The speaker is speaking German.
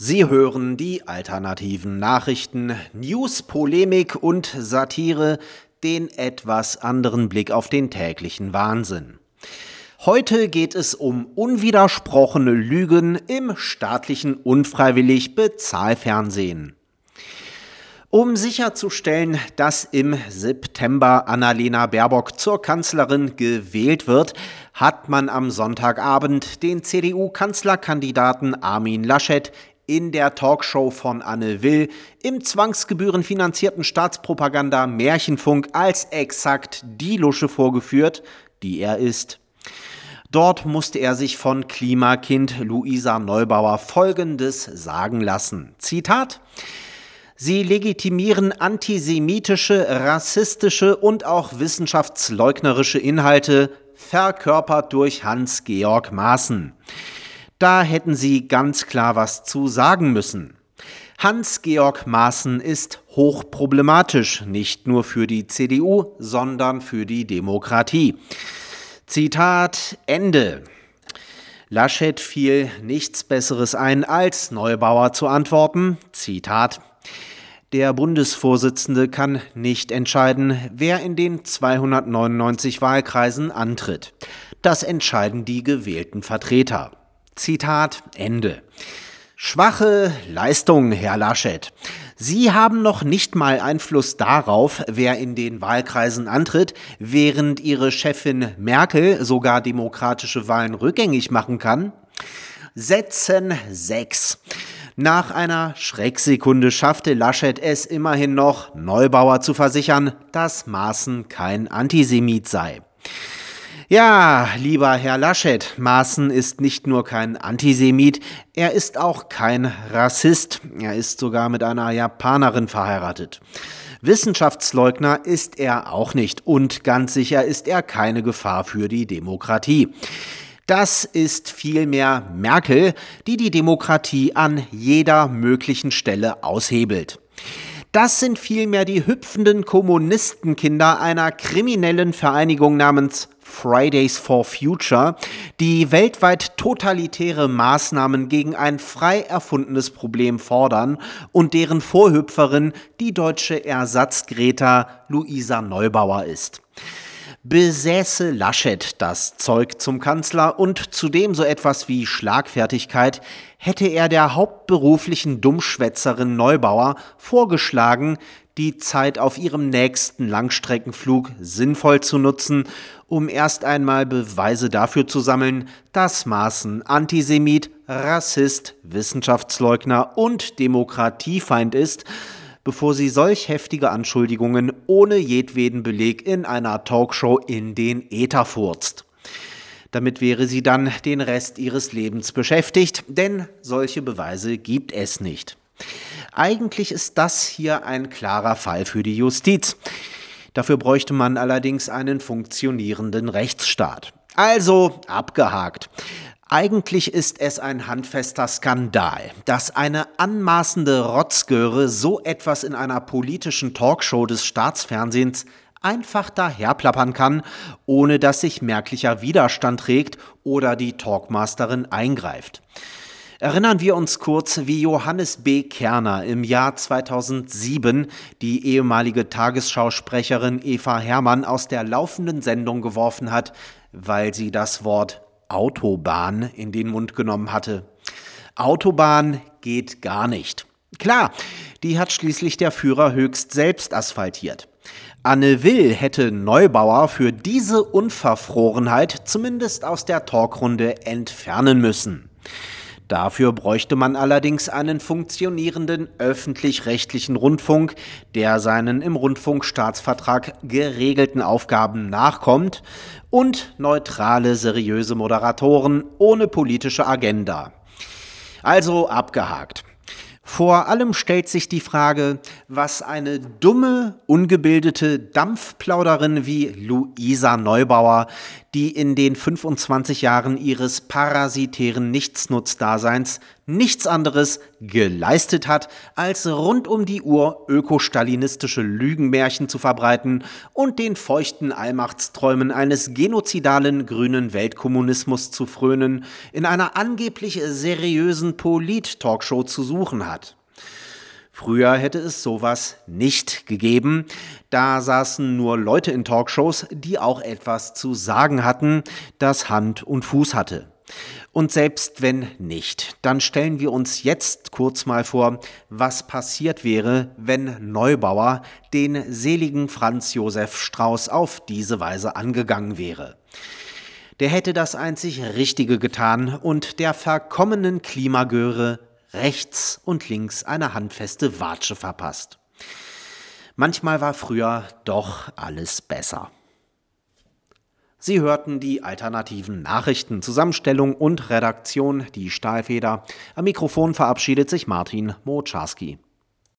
Sie hören die alternativen Nachrichten, News, Polemik und Satire, den etwas anderen Blick auf den täglichen Wahnsinn. Heute geht es um unwidersprochene Lügen im staatlichen unfreiwillig Bezahlfernsehen. Um sicherzustellen, dass im September Annalena Baerbock zur Kanzlerin gewählt wird, hat man am Sonntagabend den CDU-Kanzlerkandidaten Armin Laschet in der Talkshow von Anne Will im zwangsgebührenfinanzierten Staatspropaganda Märchenfunk als exakt die Lusche vorgeführt, die er ist. Dort musste er sich von Klimakind Luisa Neubauer Folgendes sagen lassen. Zitat Sie legitimieren antisemitische, rassistische und auch wissenschaftsleugnerische Inhalte, verkörpert durch Hans-Georg Maaßen. Da hätten Sie ganz klar was zu sagen müssen. Hans-Georg Maaßen ist hochproblematisch, nicht nur für die CDU, sondern für die Demokratie. Zitat Ende. Laschet fiel nichts Besseres ein, als Neubauer zu antworten. Zitat der Bundesvorsitzende kann nicht entscheiden, wer in den 299 Wahlkreisen antritt. Das entscheiden die gewählten Vertreter. Zitat Ende. Schwache Leistung, Herr Laschet. Sie haben noch nicht mal Einfluss darauf, wer in den Wahlkreisen antritt, während Ihre Chefin Merkel sogar demokratische Wahlen rückgängig machen kann. Sätzen 6. Nach einer Schrecksekunde schaffte Laschet es immerhin noch, Neubauer zu versichern, dass Maaßen kein Antisemit sei. Ja, lieber Herr Laschet, Maaßen ist nicht nur kein Antisemit, er ist auch kein Rassist. Er ist sogar mit einer Japanerin verheiratet. Wissenschaftsleugner ist er auch nicht und ganz sicher ist er keine Gefahr für die Demokratie. Das ist vielmehr Merkel, die die Demokratie an jeder möglichen Stelle aushebelt. Das sind vielmehr die hüpfenden Kommunistenkinder einer kriminellen Vereinigung namens Fridays for Future, die weltweit totalitäre Maßnahmen gegen ein frei erfundenes Problem fordern und deren Vorhüpferin die deutsche Ersatzgreta Luisa Neubauer ist. Besäße Laschet das Zeug zum Kanzler und zudem so etwas wie Schlagfertigkeit, hätte er der hauptberuflichen Dummschwätzerin Neubauer vorgeschlagen, die Zeit auf ihrem nächsten Langstreckenflug sinnvoll zu nutzen, um erst einmal Beweise dafür zu sammeln, dass Maaßen Antisemit, Rassist, Wissenschaftsleugner und Demokratiefeind ist, bevor sie solch heftige Anschuldigungen ohne jedweden Beleg in einer Talkshow in den Äther furzt. Damit wäre sie dann den Rest ihres Lebens beschäftigt, denn solche Beweise gibt es nicht. Eigentlich ist das hier ein klarer Fall für die Justiz. Dafür bräuchte man allerdings einen funktionierenden Rechtsstaat. Also abgehakt. Eigentlich ist es ein handfester Skandal, dass eine anmaßende Rotzgöre so etwas in einer politischen Talkshow des Staatsfernsehens einfach daherplappern kann, ohne dass sich merklicher Widerstand regt oder die Talkmasterin eingreift. Erinnern wir uns kurz, wie Johannes B. Kerner im Jahr 2007 die ehemalige Tagesschausprecherin Eva Hermann aus der laufenden Sendung geworfen hat, weil sie das Wort Autobahn in den Mund genommen hatte. Autobahn geht gar nicht. Klar, die hat schließlich der Führer höchst selbst asphaltiert. Anne Will hätte Neubauer für diese Unverfrorenheit zumindest aus der Talkrunde entfernen müssen. Dafür bräuchte man allerdings einen funktionierenden öffentlich-rechtlichen Rundfunk, der seinen im Rundfunkstaatsvertrag geregelten Aufgaben nachkommt und neutrale, seriöse Moderatoren ohne politische Agenda. Also abgehakt. Vor allem stellt sich die Frage, was eine dumme, ungebildete Dampfplauderin wie Luisa Neubauer, die in den 25 Jahren ihres parasitären Nichtsnutzdaseins nichts anderes geleistet hat, als rund um die Uhr ökostalinistische Lügenmärchen zu verbreiten und den feuchten Allmachtsträumen eines genozidalen grünen Weltkommunismus zu frönen, in einer angeblich seriösen Polit-Talkshow zu suchen hat. Früher hätte es sowas nicht gegeben. Da saßen nur Leute in Talkshows, die auch etwas zu sagen hatten, das Hand und Fuß hatte. Und selbst wenn nicht, dann stellen wir uns jetzt kurz mal vor, was passiert wäre, wenn Neubauer den seligen Franz Josef Strauß auf diese Weise angegangen wäre. Der hätte das einzig Richtige getan und der verkommenen Klimagöre rechts und links eine handfeste Watsche verpasst. Manchmal war früher doch alles besser. Sie hörten die alternativen Nachrichten, Zusammenstellung und Redaktion, die Stahlfeder. Am Mikrofon verabschiedet sich Martin Moczarski.